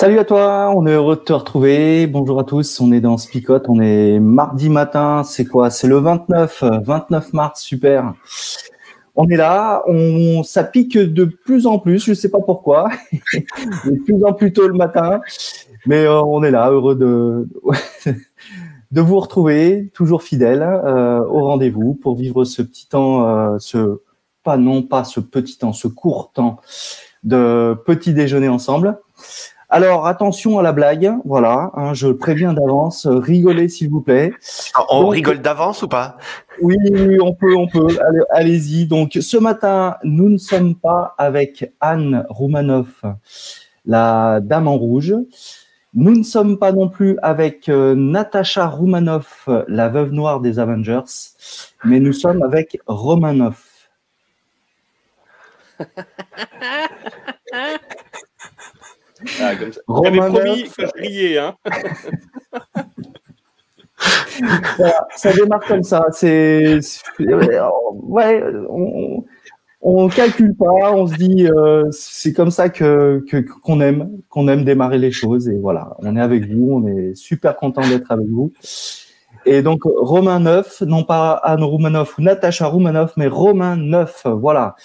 Salut à toi, on est heureux de te retrouver. Bonjour à tous, on est dans Spicote, on est mardi matin, c'est quoi? C'est le 29, 29 mars, super. On est là, on, ça pique de plus en plus, je sais pas pourquoi, de plus en plus tôt le matin, mais euh, on est là, heureux de, de vous retrouver, toujours fidèle euh, au rendez-vous pour vivre ce petit temps, euh, ce pas non pas ce petit temps, ce court temps de petit déjeuner ensemble. Alors attention à la blague, voilà, hein, je préviens d'avance, rigolez s'il vous plaît. Ah, on rigole d'avance ou pas? Oui, on peut, on peut. Allez-y. Donc ce matin, nous ne sommes pas avec Anne Roumanoff, la dame en rouge. Nous ne sommes pas non plus avec euh, Natacha Roumanoff, la veuve noire des Avengers, mais nous sommes avec Romanoff. Ah, comme ça. promis que je riais. Hein. ça démarre comme ça. C'est ouais, on, on calcule pas, on se dit euh, c'est comme ça que qu'on aime, qu'on aime démarrer les choses et voilà, on est avec vous, on est super content d'être avec vous. Et donc Romain Neuf, non pas Anne Roumanoff ou Natacha Roumanoff, mais Romain Neuf, voilà.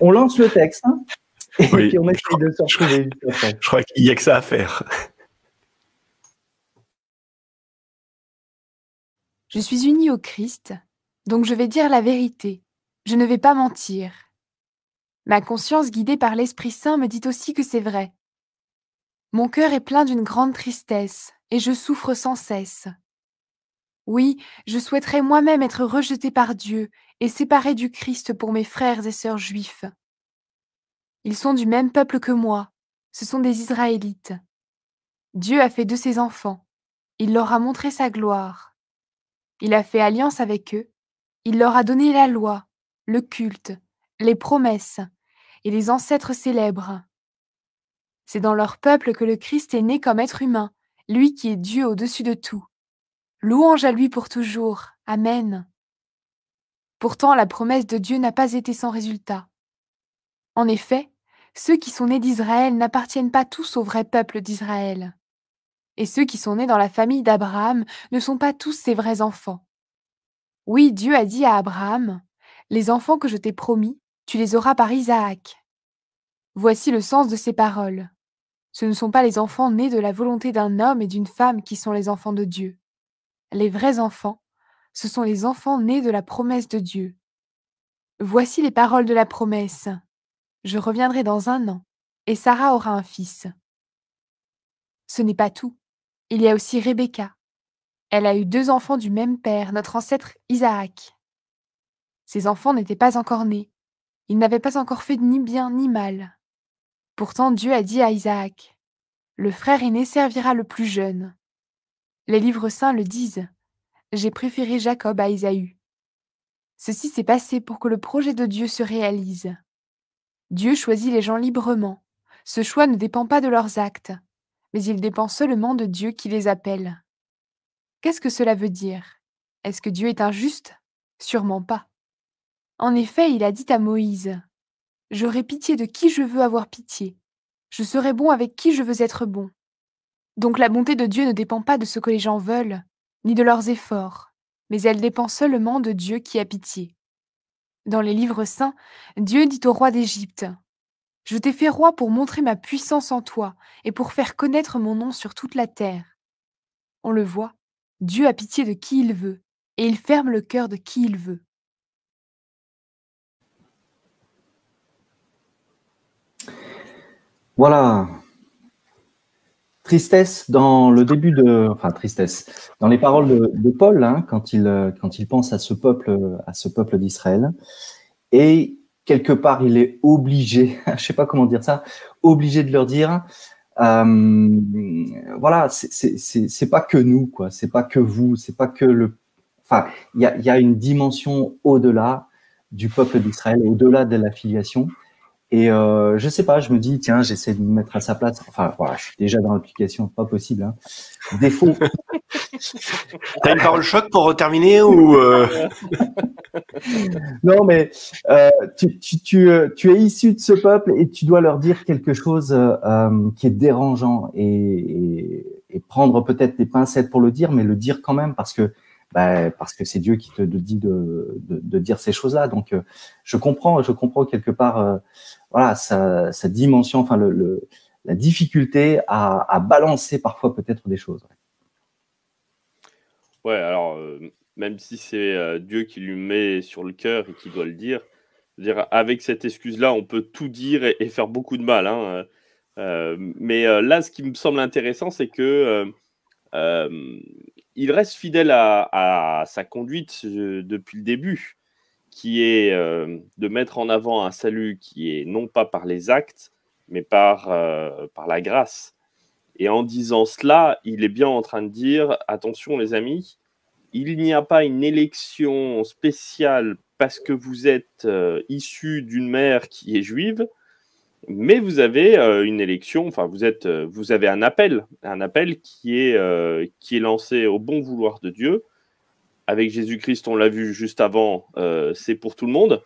On lance le texte. Hein. Et puis on essaye de se retrouver. Je crois qu'il n'y a que ça à faire. Je suis unie au Christ, donc je vais dire la vérité. Je ne vais pas mentir. Ma conscience guidée par l'Esprit Saint me dit aussi que c'est vrai. Mon cœur est plein d'une grande tristesse, et je souffre sans cesse. Oui, je souhaiterais moi-même être rejeté par Dieu et séparé du Christ pour mes frères et sœurs juifs. Ils sont du même peuple que moi. Ce sont des Israélites. Dieu a fait de ses enfants. Il leur a montré sa gloire. Il a fait alliance avec eux. Il leur a donné la loi, le culte, les promesses et les ancêtres célèbres. C'est dans leur peuple que le Christ est né comme être humain, lui qui est Dieu au-dessus de tout. Louange à lui pour toujours. Amen. Pourtant, la promesse de Dieu n'a pas été sans résultat. En effet, ceux qui sont nés d'Israël n'appartiennent pas tous au vrai peuple d'Israël. Et ceux qui sont nés dans la famille d'Abraham ne sont pas tous ses vrais enfants. Oui, Dieu a dit à Abraham, Les enfants que je t'ai promis, tu les auras par Isaac. Voici le sens de ces paroles. Ce ne sont pas les enfants nés de la volonté d'un homme et d'une femme qui sont les enfants de Dieu. Les vrais enfants, ce sont les enfants nés de la promesse de Dieu. Voici les paroles de la promesse. Je reviendrai dans un an, et Sarah aura un fils. Ce n'est pas tout. Il y a aussi Rebecca. Elle a eu deux enfants du même père, notre ancêtre Isaac. Ces enfants n'étaient pas encore nés. Ils n'avaient pas encore fait ni bien ni mal. Pourtant Dieu a dit à Isaac, Le frère aîné servira le plus jeune. Les livres saints le disent. J'ai préféré Jacob à Isaü. Ceci s'est passé pour que le projet de Dieu se réalise. Dieu choisit les gens librement. Ce choix ne dépend pas de leurs actes, mais il dépend seulement de Dieu qui les appelle. Qu'est-ce que cela veut dire? Est-ce que Dieu est injuste? Sûrement pas. En effet, il a dit à Moïse, J'aurai pitié de qui je veux avoir pitié. Je serai bon avec qui je veux être bon. Donc la bonté de Dieu ne dépend pas de ce que les gens veulent, ni de leurs efforts, mais elle dépend seulement de Dieu qui a pitié. Dans les livres saints, Dieu dit au roi d'Égypte Je t'ai fait roi pour montrer ma puissance en toi et pour faire connaître mon nom sur toute la terre. On le voit, Dieu a pitié de qui il veut et il ferme le cœur de qui il veut. Voilà. Tristesse dans le début de, enfin tristesse, dans les paroles de, Paul, hein, quand il quand il pense à ce peuple, à ce peuple d'Israël, et quelque part il est obligé, je sais pas comment dire ça, obligé de leur dire, euh, voilà, c'est pas que nous, quoi, c'est pas que vous, c'est pas que le, enfin, il y a, y a une dimension au-delà du peuple d'Israël, au-delà de la filiation. Et euh, je sais pas, je me dis, tiens, j'essaie de me mettre à sa place. Enfin, voilà, je suis déjà dans l'application, pas possible. Hein. Défaut. T'as une parole choc pour terminer ou euh? Non, mais euh, tu, tu, tu, tu, es issu de ce peuple et tu dois leur dire quelque chose euh, qui est dérangeant et, et, et prendre peut-être des pincettes pour le dire, mais le dire quand même parce que bah, parce que c'est Dieu qui te dit de, de, de dire ces choses-là. Donc, je comprends, je comprends quelque part voilà, sa, dimension, enfin la difficulté à, balancer parfois peut-être des choses. Ouais, alors euh, même si c'est euh, Dieu qui lui met sur le cœur et qui doit le dire, dire avec cette excuse-là, on peut tout dire et, faire beaucoup de mal. Hein, euh, mais là, ce qui me semble intéressant, c'est que il reste fidèle à sa conduite depuis le début qui est euh, de mettre en avant un salut qui est non pas par les actes, mais par, euh, par la grâce. Et en disant cela, il est bien en train de dire, attention les amis, il n'y a pas une élection spéciale parce que vous êtes euh, issu d'une mère qui est juive, mais vous avez une élection, enfin vous vous avez un appel, un appel qui est, qui est lancé au bon vouloir de Dieu, avec Jésus-Christ, on l'a vu juste avant, euh, c'est pour tout le monde.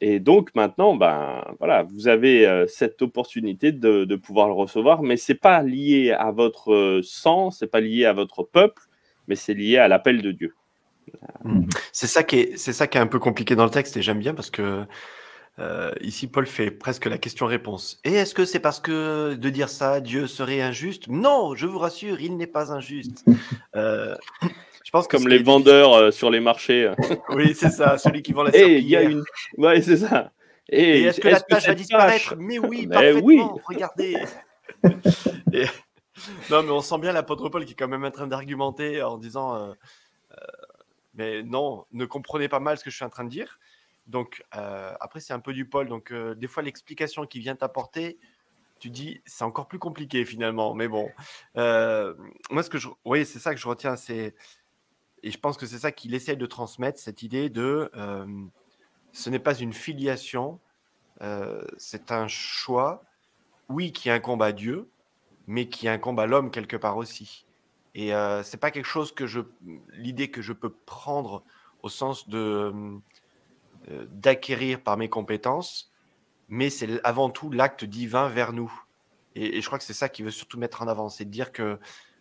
Et donc maintenant, ben voilà, vous avez euh, cette opportunité de, pouvoir le recevoir, mais c'est pas lié à votre euh, sang, c'est pas lié à votre peuple, mais c'est lié à l'appel de Dieu. Mmh. C'est ça qui est, c'est ça qui est un peu compliqué dans le texte et j'aime bien parce que ici Paul fait presque la question-réponse. Et est-ce que c'est parce que de dire ça, Dieu serait injuste? Non, je vous rassure, il n'est pas injuste. Je pense comme les vendeurs euh, sur les marchés. oui, c'est ça, celui qui vend la Et il y a une. Ouais, c'est ça. Et, est-ce que la tâche va disparaître Mais oui, parfaitement. Oui. Regardez. Non, mais on sent bien l'apôtre Paul qui est quand même en train d'argumenter en disant euh, euh, Mais non, ne comprenez pas mal ce que je suis en train de dire. Donc, après, c'est un peu du Paul. Donc, des fois, l'explication qu'il vient t'apporter, tu dis, c'est encore plus compliqué finalement. Mais bon, moi, ce que je. Oui, c'est ça que je retiens, c'est et je pense que c'est ça qu'il essaie de transmettre, cette idée de ce n'est pas une filiation, c'est un choix, oui, qui incombe à Dieu, mais qui incombe à l'homme quelque part aussi. Et euh, c'est pas quelque chose que je, l'idée que je peux prendre au sens de d'acquérir par mes compétences, mais c'est avant tout l'acte divin vers nous. Et je crois que c'est ça qu'il veut surtout mettre en avant, c'est de dire que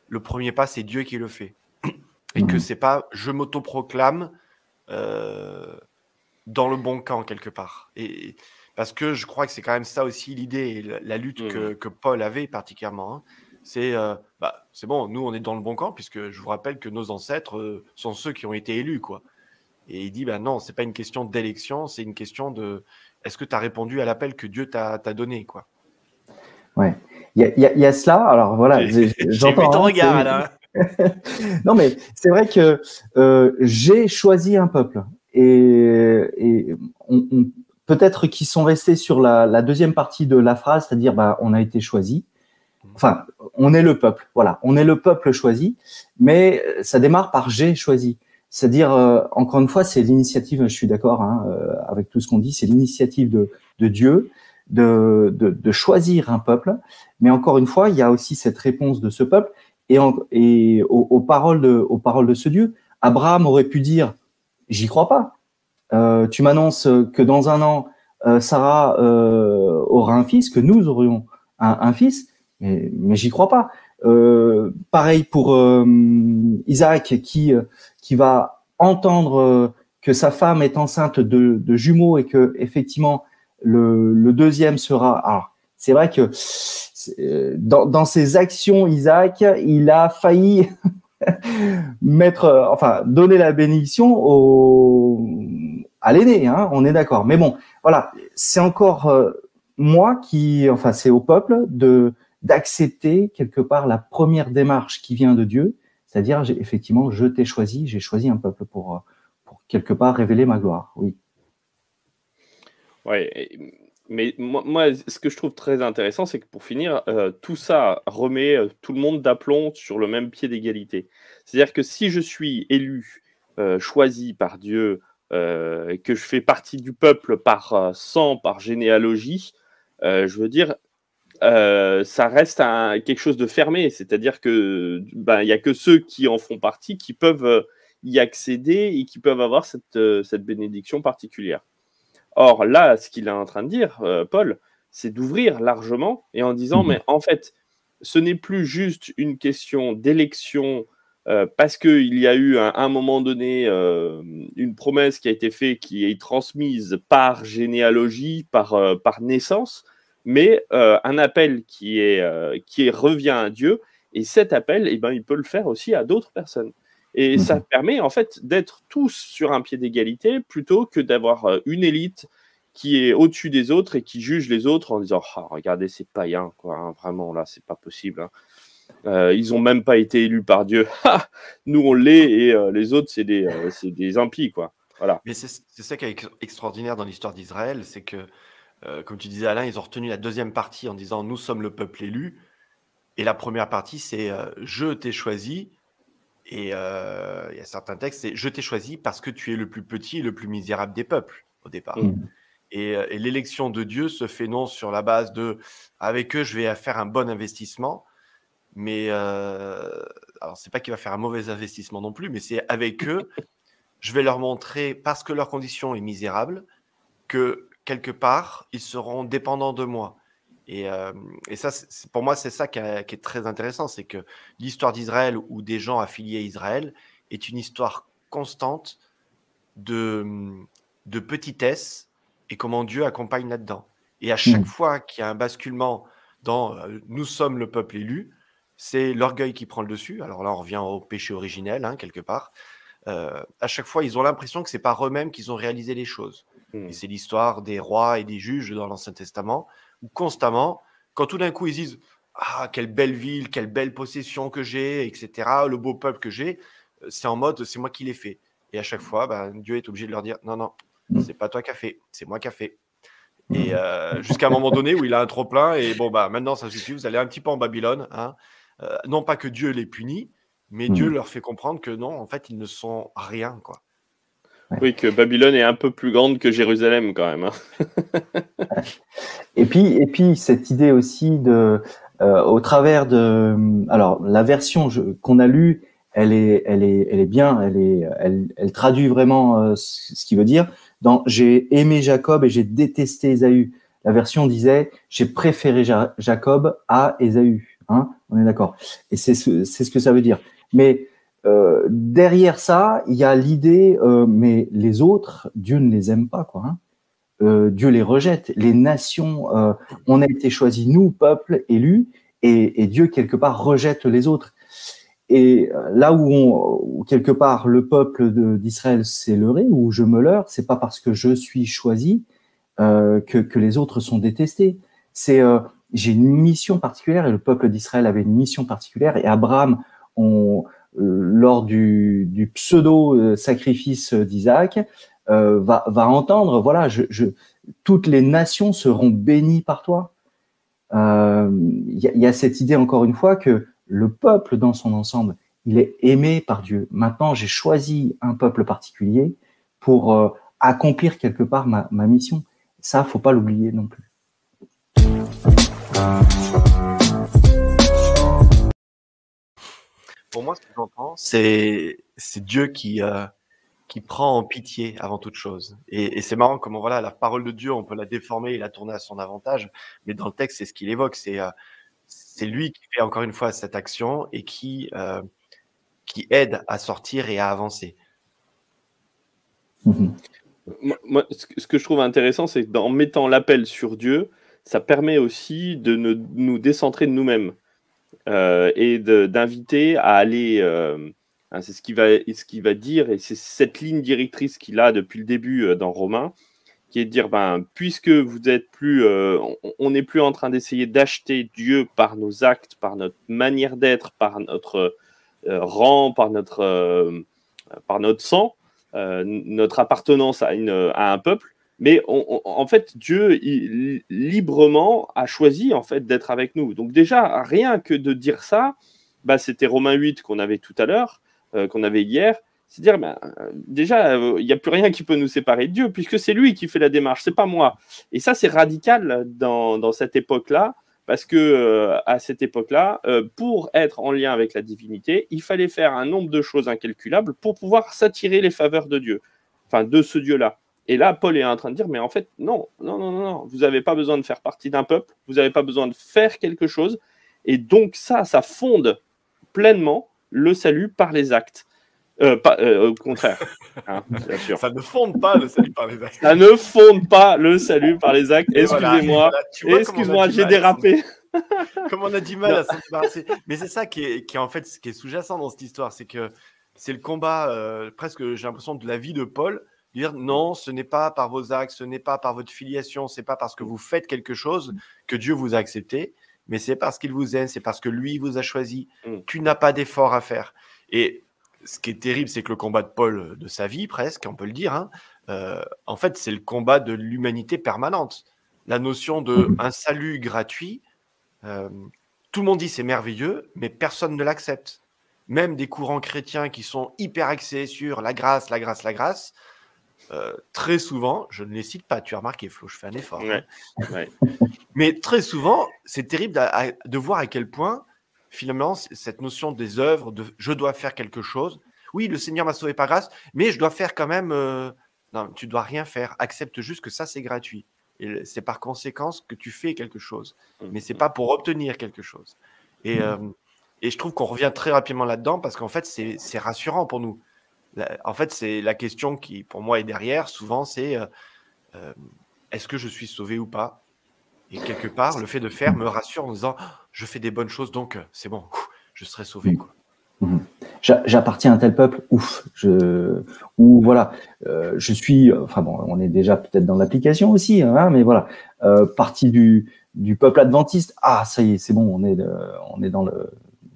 le premier pas, c'est Dieu qui le fait et que mmh. c'est pas je m'autoproclame euh, dans le bon camp quelque part. Et parce que je crois que c'est quand même ça aussi l'idée, la, lutte que, mmh. que, Paul avait particulièrement. Hein. C'est euh, bah, c'est bon, nous on est dans le bon camp puisque je vous rappelle que nos ancêtres euh, sont ceux qui ont été élus quoi. Et il dit bah non, c'est pas une question d'élection, c'est une question de est-ce que tu as répondu à l'appel que Dieu t'a donné quoi? Ouais. Il y, y, a cela. Alors voilà, j'entends. ton hein, regard là. non, mais c'est vrai que euh, j'ai choisi un peuple et, peut-être qu'ils sont restés sur la, deuxième partie de la phrase, c'est-à-dire bah, on a été choisi. Enfin, on est le peuple, voilà, on est le peuple choisi, mais ça démarre par j'ai choisi. C'est-à-dire, euh, encore une fois, c'est l'initiative, je suis d'accord hein, euh, avec tout ce qu'on dit, c'est l'initiative de, Dieu de, choisir un peuple. Mais encore une fois, il y a aussi cette réponse de ce peuple et, aux, paroles de, ce Dieu. Abraham aurait pu dire, j'y crois pas. Euh, tu m'annonces que dans un an, euh, Sarah euh, aura un fils, que nous aurions un, fils, mais, j'y crois pas. Pareil pour Isaac qui va entendre que sa femme est enceinte de, jumeaux et que effectivement le, deuxième sera. Alors c'est vrai que dans, dans, ses actions, Isaac, il a failli mettre, euh, enfin, donner la bénédiction au, à l'aîné, hein, on est d'accord. Mais bon, voilà, c'est encore euh, moi qui, enfin, c'est au peuple de d'accepter quelque part la première démarche qui vient de Dieu, c'est-à-dire effectivement, je t'ai choisi, j'ai choisi un peuple pour, pour quelque part révéler ma gloire. Oui. Ouais, mais moi, ce que je trouve très intéressant, c'est que pour finir, euh, tout ça remet euh, tout le monde d'aplomb sur le même pied d'égalité. C'est-à-dire que si je suis élu, euh, choisi par Dieu, que je fais partie du peuple par sang, par généalogie, je veux dire, ça reste un, quelque chose de fermé. C'est-à-dire que ben, il n'y a que ceux qui en font partie qui peuvent y accéder et qui peuvent avoir cette, cette bénédiction particulière. Or, là, ce qu'il est en train de dire, euh, Paul, c'est d'ouvrir largement et en disant, mhm. mais en fait, ce n'est plus juste une question d'élection euh, parce qu'il y a eu à un, moment donné euh, une promesse qui a été faite, qui est transmise par généalogie, par, par naissance, mais un appel qui, est, qui revient à Dieu. Et cet appel, eh ben, il peut le faire aussi à d'autres personnes. Et ça mhm. permet en fait d'être tous sur un pied d'égalité plutôt que d'avoir euh, une élite qui est au-dessus des autres et qui juge les autres en disant ah, regardez, c'est païen, quoi, hein, vraiment là, c'est pas possible. Hein. Euh, ils ont même pas été élus par Dieu. Nous, on l'est et euh, les autres, c'est des, des impies, quoi. Voilà. Mais c'est ça qui est extraordinaire dans l'histoire d'Israël, c'est que, comme tu disais Alain, ils ont retenu la deuxième partie en disant nous sommes le peuple élu. Et la première partie, c'est je t'ai choisi et euh, il y a certains textes, c'est Je t'ai choisi parce que tu es le plus petit et le plus misérable des peuples au départ. Mm. Euh, et, l'élection de Dieu se fait non sur la base de Avec eux, je vais faire un bon investissement. Mais euh, alors, c'est pas qu'il va faire un mauvais investissement non plus, mais c'est avec eux, je vais leur montrer, parce que leur condition est misérable, que quelque part, ils seront dépendants de moi. Euh, et, ça, pour moi, c'est ça qui, est très intéressant, c'est que l'histoire d'Israël ou des gens affiliés à Israël est une histoire constante de, de petitesse et comment Dieu accompagne là-dedans. Et à chaque mmh. fois qu'il y a un basculement dans euh, nous sommes le peuple élu, c'est l'orgueil qui prend le dessus. Alors là, on revient au péché originel, hein, quelque part. Euh, à chaque fois, ils ont l'impression que c'est par eux-mêmes qu'ils ont réalisé les choses. Mmh. Et c'est l'histoire des rois et des juges dans l'Ancien Testament ou constamment, quand tout d'un coup ils disent Ah, quelle belle ville, quelle belle possession que j'ai, etc., le beau peuple que j'ai, euh, c'est en mode c'est moi qui l'ai fait. Et à chaque fois, ben, Dieu est obligé de leur dire Non, non, c'est pas toi qui as fait, c'est moi qui a fait. Et euh, jusqu'à un moment donné où il a un trop plein, et bon, bah, maintenant ça suffit, vous allez un petit peu en Babylone. Hein. Euh, non pas que Dieu les punit, mais Dieu mm. leur fait comprendre que non, en fait, ils ne sont rien. quoi. Oui, que Babylone est un peu plus grande que Jérusalem quand même. Hein. et, puis, et puis, cette idée aussi de, euh, au travers de, alors la version qu'on a lue, elle est, elle est, elle est bien, elle est, elle, elle traduit vraiment euh, ce qu'il veut dire. Dans j'ai aimé Jacob et j'ai détesté Ésaü. La version disait j'ai préféré Jacob à Ésaü. Hein On est d'accord. Et c'est ce, c'est ce que ça veut dire. Mais euh, derrière ça, il y a l'idée, euh, mais les autres, Dieu ne les aime pas, quoi. Hein. Euh, Dieu les rejette. Les nations, on a été choisis, nous, peuple élu, et, Dieu quelque part rejette les autres. Et là où, quelque part le peuple d'Israël s'est leurré, où je me leurre, c'est pas parce que je suis choisi que, que, les autres sont détestés. C'est j'ai une mission particulière et le peuple d'Israël avait une mission particulière et Abraham, on, lors du, pseudo-sacrifice d'Isaac, euh, va, entendre, voilà, je, toutes les nations seront bénies par toi. Il euh, y, a cette idée, encore une fois, que le peuple dans son ensemble, il est aimé par Dieu. Maintenant, j'ai choisi un peuple particulier pour euh, accomplir quelque part ma, ma mission. Ça, faut pas l'oublier non plus. Pour moi, ce que j'entends, c'est Dieu qui, euh, qui prend en pitié avant toute chose. Et, c'est marrant comment voilà, la parole de Dieu, on peut la déformer et la tourner à son avantage, mais dans le texte, c'est ce qu'il évoque. C'est euh, c'est lui qui fait encore une fois cette action et qui, euh, qui aide à sortir et à avancer. Mm-hmm. Moi, ce que je trouve intéressant, c'est qu'en mettant l'appel sur Dieu, ça permet aussi de nous décentrer de nous-mêmes. Euh, et d'inviter à aller. Euh, hein, c'est ce qu'il va, ce va dire, et c'est cette ligne directrice qu'il a depuis le début euh, dans Romain. qui est de dire, ben, puisque vous êtes plus, on n'est plus en train d'essayer d'acheter Dieu par nos actes, par notre manière d'être, par notre rang, par notre, par notre sang, notre appartenance à, une, à un peuple, mais en fait, Dieu il, librement a choisi en fait d'être avec nous. Donc déjà, rien que de dire ça, bah, c'était Romain 8 qu'on avait tout à l'heure, qu'on avait hier c'est dire, ben, déjà, il euh, n'y a plus rien qui peut nous séparer de Dieu, puisque c'est lui qui fait la démarche, c'est pas moi. Et ça, c'est radical dans, cette époque-là, parce que euh, à cette époque-là, euh, pour être en lien avec la divinité, il fallait faire un nombre de choses incalculables pour pouvoir s'attirer les faveurs de Dieu, enfin de ce Dieu-là. Et là, Paul est en train de dire, mais en fait, non, non, non, non, non. vous n'avez pas besoin de faire partie d'un peuple, vous n'avez pas besoin de faire quelque chose. Et donc ça, ça fonde pleinement le salut par les actes. Euh, pas, euh, au contraire, hein, bien sûr. Ça ne fonde pas le salut par les actes. Ça ne fonde pas le salut par les actes. Excusez-moi. Excuse-moi, j'ai dérapé. Comme on a du mal à s'en débarrasser. Mais c'est ça qui est, qui est, en fait qui est sous-jacent dans cette histoire, c'est que c'est le combat euh, presque, j'ai l'impression, de la vie de Paul. Dire non, ce n'est pas par vos actes, ce n'est pas par votre filiation, c'est pas parce que vous faites quelque chose que Dieu vous a accepté, mais c'est parce qu'il vous aime, c'est parce que lui vous a choisi. Mm. Tu n'as pas d'effort à faire. Et ce qui est terrible, c'est que le combat de Paul euh, de sa vie, presque, on peut le dire, hein, euh, en fait, c'est le combat de l'humanité permanente. La notion de mmh. un salut gratuit, euh, tout le monde dit c'est merveilleux, mais personne ne l'accepte. Même des courants chrétiens qui sont hyper axés sur la grâce, la grâce, la grâce, très souvent, je ne les cite pas, tu as remarqué, Flo, je fais un effort. Hein. mais très souvent, c'est terrible de voir à quel point finalement, cette notion des œuvres, de je dois faire quelque chose. Oui, le Seigneur m'a sauvé par grâce, mais je dois faire quand même. Euh, non, tu dois rien faire. Accepte juste que ça, c'est gratuit. Et c'est par conséquence que tu fais quelque chose. Mmh. Mais c'est pas pour obtenir quelque chose. Et, mmh. euh, et je trouve qu'on revient très rapidement là-dedans parce qu'en fait, c'est rassurant pour nous. En fait, c'est la question qui, pour moi, est derrière. Souvent, c'est euh, est-ce que je suis sauvé ou pas? Et quelque part, le fait de faire me rassure en disant je fais des bonnes choses, donc euh, c'est bon, je serai sauvé. Quoi. Mhm. J'appartiens à un tel peuple, ouf, je, ou voilà, euh, je suis, enfin bon, on est déjà peut-être dans l'application aussi, hein, mais voilà, euh, partie du, du peuple adventiste, ah ça y est, c'est bon, on est, on est dans le,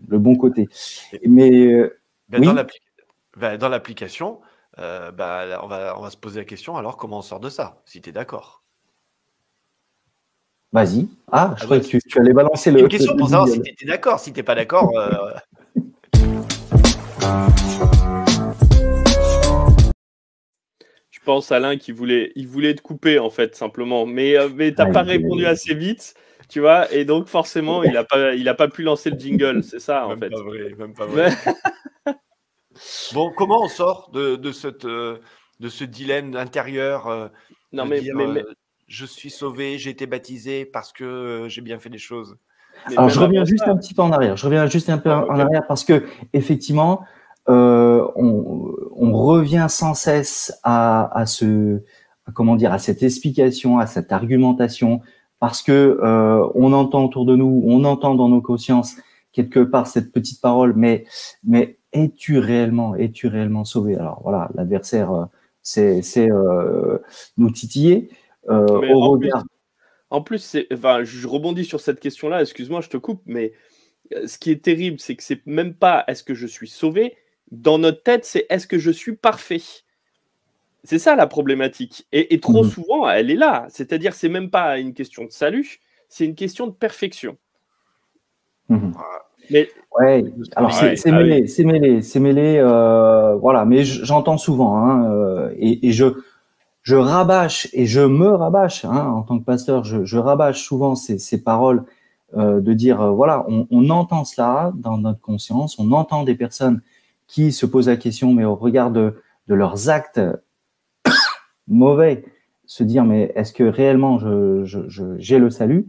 le bon côté. Mais ben, dans l'application, ben, on, va, on va se poser la question, alors comment on sort de ça, si tu es d'accord? Vas-y. Ah, je ah, croyais que tu, allais balancer le. Une question pour savoir si tu étais d'accord. Si tu n'es pas d'accord. Euh, je pense Alain qui voulait, il voulait te couper en fait simplement, mais euh, mais t'as pas répondu assez vite, tu vois, et donc forcément il a pas, il a pas pu lancer le jingle, c'est ça en fait. Pas vrai, même pas vrai. Bon, comment on sort de, de cette, euh, de ce dilemme intérieur Non mais, mais, je suis sauvé, j'ai été baptisé parce que euh, j'ai bien fait les choses? Alors je reviens juste un petit peu en arrière. Je reviens juste un peu ah, en arrière parce que effectivement, euh, on, revient sans cesse à, ce, comment dire, à cette explication, à cette argumentation, parce que euh, on entend autour de nous, on entend dans nos consciences quelque part cette petite parole, mais mais es-tu réellement, es-tu réellement sauvé? Alors voilà, l'adversaire, c'est c'est nous titiller. Euh, en plus, enfin, je rebondis sur cette question-là, excuse-moi, je te coupe, mais euh, ce qui est terrible, c'est que c'est même pas est-ce que je suis sauvé, dans notre tête, c'est est-ce que je suis parfait? C'est ça la problématique. Et, trop mhm. souvent, elle est là. C'est-à-dire, c'est même pas une question de salut, c'est une question de perfection. Mhm. Mais ouais, alors c'est ah mêlé, c'est mêlé, c'est mêlé, euh, voilà. Mais j'entends souvent, hein, et, je je rabâche et je me rabâche hein, en tant que pasteur, je, je rabâche souvent ces, ces paroles euh, de dire euh, voilà, on, on, entend cela dans notre conscience, on entend des personnes qui se posent la question, mais au regard de, de leurs actes mauvais, se dire mais est-ce que réellement je, je, j'ai le salut?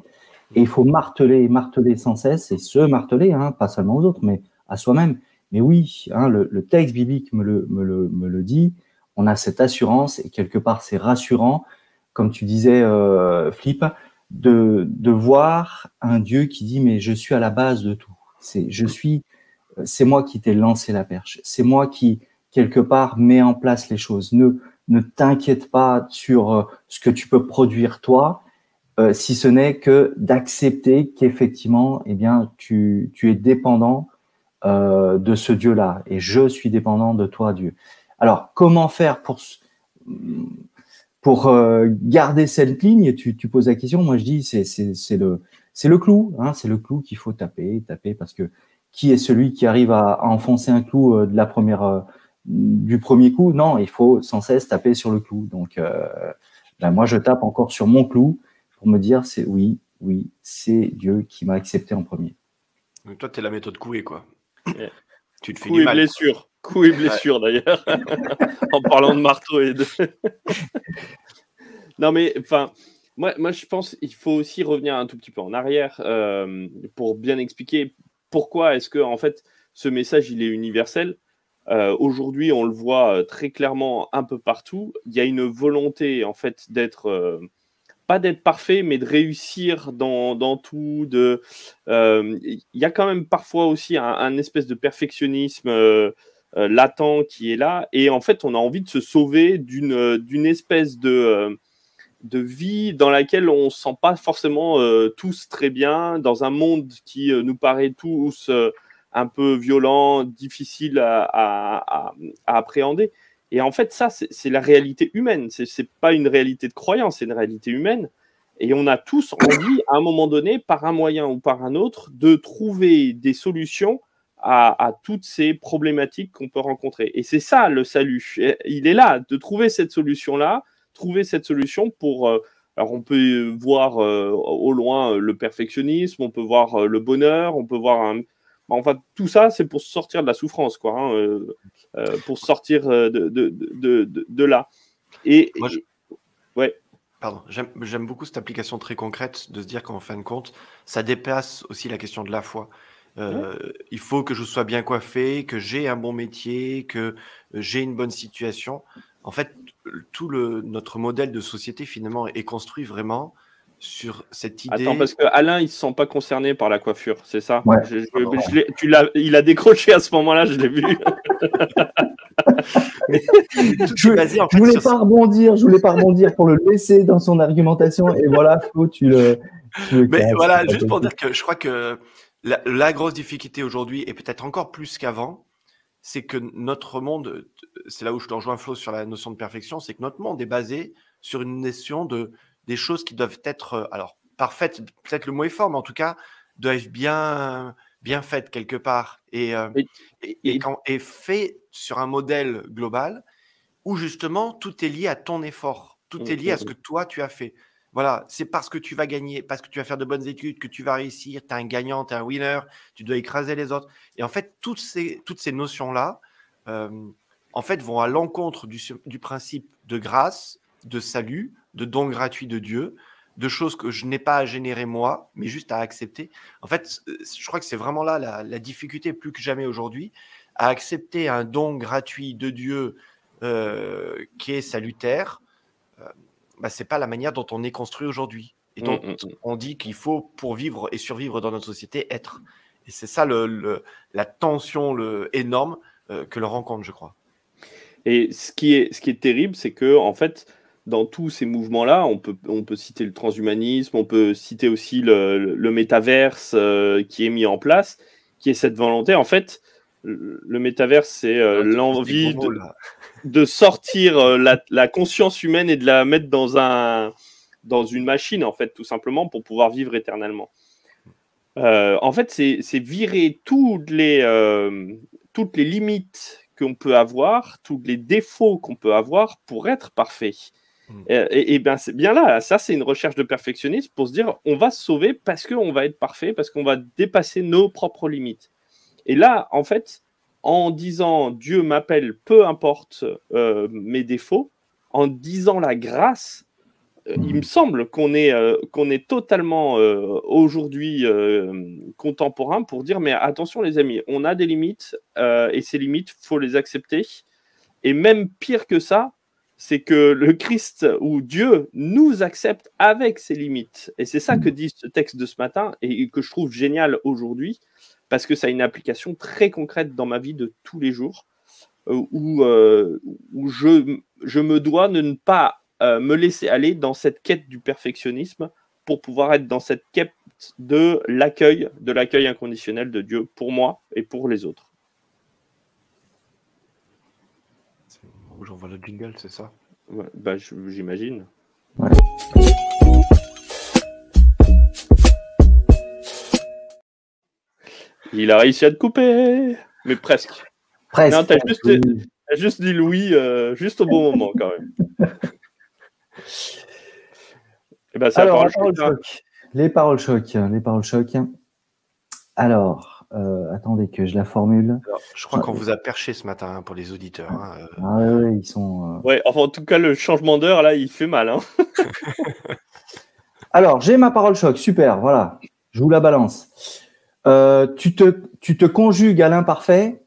Et il faut marteler, marteler sans cesse et se marteler, hein, pas seulement aux autres, mais à soi-même. Mais oui, hein, le, texte biblique me le, dit on a cette assurance et quelque part c'est rassurant, comme tu disais, euh, Flip, de, de voir un Dieu qui dit mais je suis à la base de tout. C'est je suis, c'est moi qui t'ai lancé la perche. C'est moi qui quelque part met en place les choses. Ne ne t'inquiète pas sur euh, ce que tu peux produire toi, euh, si ce n'est que d'accepter qu'effectivement, eh bien, tu, tu es dépendant euh, de ce Dieu-là et je suis dépendant de toi, Dieu. Alors, comment faire pour pour euh, garder cette ligne? Tu, poses la question. Moi, je dis c'est le le clou, hein, c'est le clou qu'il faut taper, taper parce que qui est celui qui arrive à, enfoncer un clou de la première du premier coup? Non, il faut sans cesse taper sur le clou. Donc, ben moi, je tape encore sur mon clou pour me dire c'est oui, oui, c'est Dieu qui m'a accepté en premier. Donc toi, tu es la méthode couée, quoi. Tu te fais Coup du et mal. blessure. Coup et blessure d'ailleurs. en parlant de marteau et de. non mais enfin, moi, moi je pense qu'il faut aussi revenir un tout petit peu en arrière euh, pour bien expliquer pourquoi est-ce que en fait ce message il est universel. Euh, Aujourd'hui, on le voit euh, très clairement un peu partout. Il y a une volonté en fait d'être euh, pas d'être parfait, mais de réussir dans, tout. Euh, il y a quand même parfois aussi un, espèce de perfectionnisme euh, euh, latent qui est là. Et en fait, on a envie de se sauver d'une espèce de, vie dans laquelle on ne se sent pas forcément tous très bien, dans un monde qui nous paraît tous un peu violent, difficile à appréhender. Et en fait, ça, c'est la réalité humaine. C'est c'est pas une réalité de croyance, c'est une réalité humaine. Et on a tous envie, à un moment donné, par un moyen ou par un autre, de trouver des solutions à, toutes ces problématiques qu'on peut rencontrer. Et c'est ça le salut. Il est là, de trouver cette solution-là, trouver cette solution pour... euh, alors on peut voir euh, au loin euh, le perfectionnisme, on peut voir le bonheur, on peut voir un... Bah, Enfin, tout ça, c'est pour sortir de la souffrance, quoi. hein, euh, euh, pour sortir euh, de, de, de, de, de là. Et, Moi, je- ouais. Pardon, j'aime beaucoup cette application très concrète de se dire qu'en fin de compte, ça dépasse aussi la question de la foi. Euh, Il faut que je sois bien coiffé, que j'ai un bon métier, que j'ai une bonne situation. En fait, tout le, notre modèle de société finalement est construit vraiment sur cette idée. Attends, parce que Alain, il se sent pas concerné par la coiffure, c'est ça? Ouais. Je- je- je l'ai- tu l'as, il a décroché à ce moment-là, je l'ai vu. Je, basé, en je fait, voulais sur- pas rebondir, je voulais pas rebondir pour le laisser dans son argumentation et voilà, Flo, tu le. tu le Mais casses, voilà, juste pour dire que je crois que la, la grosse difficulté aujourd'hui, et peut-être encore plus qu'avant, c'est que notre monde, c'est là où je te rejoins Flo sur la notion de perfection, c'est que notre monde est basé sur une notion de des choses qui doivent être, euh, alors parfaites, peut-être le mot est fort, mais en tout cas, doivent être bien, bien faites quelque part. Et, euh, Et- et, et et- quand, et fait sur un modèle global où justement tout est lié à ton effort, tout est lié à ce que toi tu as fait. Voilà, c'est parce que tu vas gagner, parce que tu vas faire de bonnes études, que tu vas réussir, tu es un gagnant, tu es un winner, tu dois écraser les autres. Et en fait, toutes ces, toutes ces notions-là, euh, en fait, vont à l'encontre du, du principe de grâce, de salut, de don gratuit de Dieu, de choses que je n'ai pas à générer moi, mais juste à accepter. En fait, euh, je crois que c'est vraiment là la, la difficulté plus que jamais aujourd'hui, à accepter un don gratuit de Dieu euh, qui est salutaire. Euh, bah, c'est pas la manière dont on est construit aujourd'hui. Et Mm, donc, mm, mm. on dit qu'il faut, pour vivre et survivre dans notre société, être. Et c'est ça le, le- la tension le, énorme euh, que l'on rencontre, je crois. Et ce qui est, ce qui est terrible, c'est que en fait, dans tous ces mouvements-là, on peut, on peut citer le transhumanisme, on peut citer aussi le, le- métaverse euh, qui est mis en place, qui est cette volonté. En fait, le métaverse, c'est euh, Ah, l'envie de, sortir euh, la, la conscience humaine et de la mettre dans, un, dans une machine, en fait, tout simplement, pour pouvoir vivre éternellement. En fait, c'est virer toutes les, toutes les limites qu'on peut avoir, tous les défauts qu'on peut avoir pour être parfait. Mm. Et, et bien, c'est bien là, ça, c'est une recherche de perfectionnisme pour se dire on va se sauver parce qu'on va être parfait, parce qu'on va dépasser nos propres limites. Et là, en fait, en disant Dieu m'appelle, peu importe euh, mes défauts, en disant la grâce, euh, il me semble qu'on est, euh, qu'on est totalement aujourd'hui contemporain pour dire mais attention les amis, on a des limites et ces limites, faut les accepter. Et même pire que ça, c'est que le Christ ou Dieu nous accepte avec ses limites. Et c'est ça que dit ce texte de ce matin et que je trouve génial aujourd'hui parce que ça a une application très concrète dans ma vie de tous les jours euh, où, euh, où je, je me dois de ne pas euh, me laisser aller dans cette quête du perfectionnisme pour pouvoir être dans cette quête de l'accueil, de l'accueil inconditionnel de Dieu pour moi et pour les autres. J'envoie le jingle, c'est ça? Ouais, bah, J'imagine. Ouais. Il a réussi à te couper, mais presque. Presque. Non, t'as juste, juste, dit Louis, euh, juste au bon moment quand même. Et eh ben, Alors, parole choc, les paroles choc, les paroles choc. Alors, euh, attendez que je la formule. je crois qu'on vous a perché ce matin hein, pour les auditeurs. Hein, euh. Ah ils sont. Ouais, enfin, en tout cas, le changement d'heure là, il fait mal. Alors, j'ai ma parole choc, super, voilà. Je vous la balance. Euh, tu, te, tu te conjugues à l'imparfait,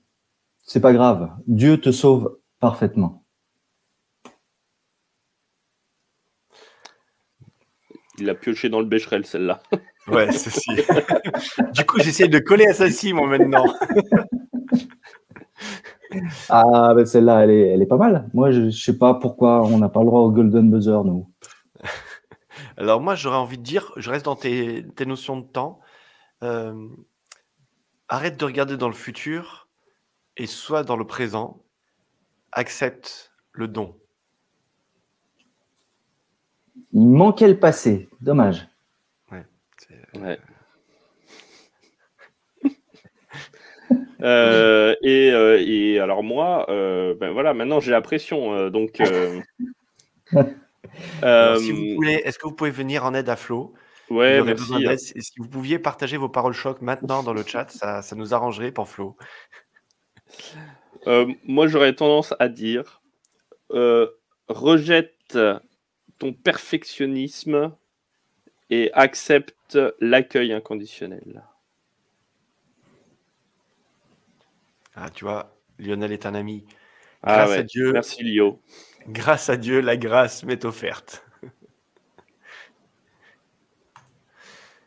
c'est pas grave. Dieu te sauve parfaitement. Il a pioché dans le bécherel, celle-là. Ouais, c'est si. du coup, j'essaie de coller à celle-ci, moi, maintenant. ah, ben celle-là, elle est, elle est pas mal. Moi, je, je sais pas pourquoi on n'a pas le droit au Golden Buzzer, nous. Alors, moi, j'aurais envie de dire, je reste dans tes, tes notions de temps. Euh, arrête de regarder dans le futur et sois dans le présent. Accepte le don. Il manquait le passé. Dommage. Ouais. Euh, et, euh, et, alors moi, ben voilà, maintenant j'ai la pression, donc. si vous voulez, est-ce que vous pouvez venir en aide à Flo? Ouais, merci. Hein. Si vous pouviez partager vos paroles choc maintenant dans le chat, ça, ça nous arrangerait pour Flo. Euh, moi, j'aurais tendance à dire euh, rejette ton perfectionnisme et accepte l'accueil inconditionnel. Ah, tu vois, Lionel est un ami. Ah grâce à Dieu. Merci, Lio. Grâce à Dieu, la grâce m'est offerte.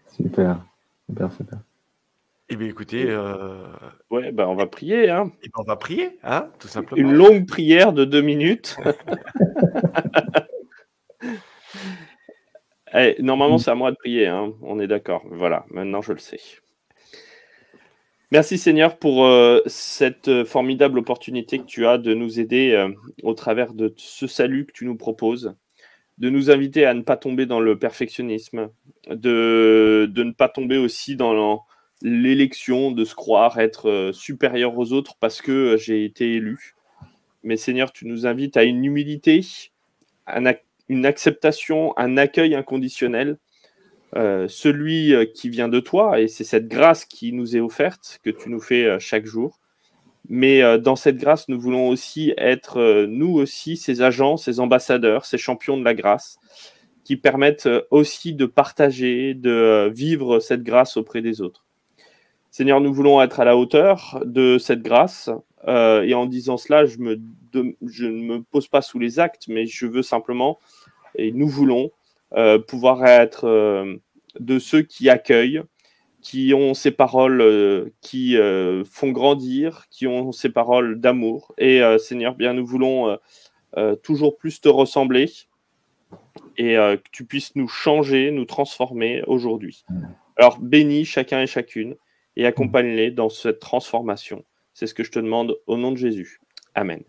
Super, super, super. Eh bien, écoutez. Euh... Ouais, ben, on va prier. Hein. Eh ben, on va prier, hein, tout simplement. Une longue prière de deux minutes. Eh, normalement, c'est à moi de prier. Hein. On est d'accord. Voilà, maintenant, je le sais. Merci Seigneur pour euh, cette formidable opportunité que tu as de nous aider euh, au travers de ce salut que tu nous proposes de nous inviter à ne pas tomber dans le perfectionnisme, de, de ne pas tomber aussi dans l'élection, de se croire être euh, supérieur aux autres parce que j'ai été élu. Mais Seigneur, tu nous invites à une humilité, une acceptation, un accueil inconditionnel, euh, celui euh, qui vient de toi, et c'est cette grâce qui nous est offerte, que tu nous fais chaque jour. Mais euh, dans cette grâce, nous voulons aussi être, euh, nous aussi, ces agents, ces ambassadeurs, ces champions de la grâce, qui permettent euh, aussi de partager, de vivre cette grâce auprès des autres. Seigneur, nous voulons être à la hauteur de cette grâce. et en disant cela, je, ne me pose pas sous les actes, mais je veux simplement, et nous voulons, pouvoir être de ceux qui accueillent, qui ont ces paroles euh, qui euh, font grandir, qui ont ces paroles d'amour. Et euh, Seigneur, bien nous voulons toujours plus te ressembler et que tu puisses nous changer, nous transformer aujourd'hui. Alors bénis chacun et chacune et accompagne-les dans cette transformation. C'est ce que je te demande au nom de Jésus. Amen.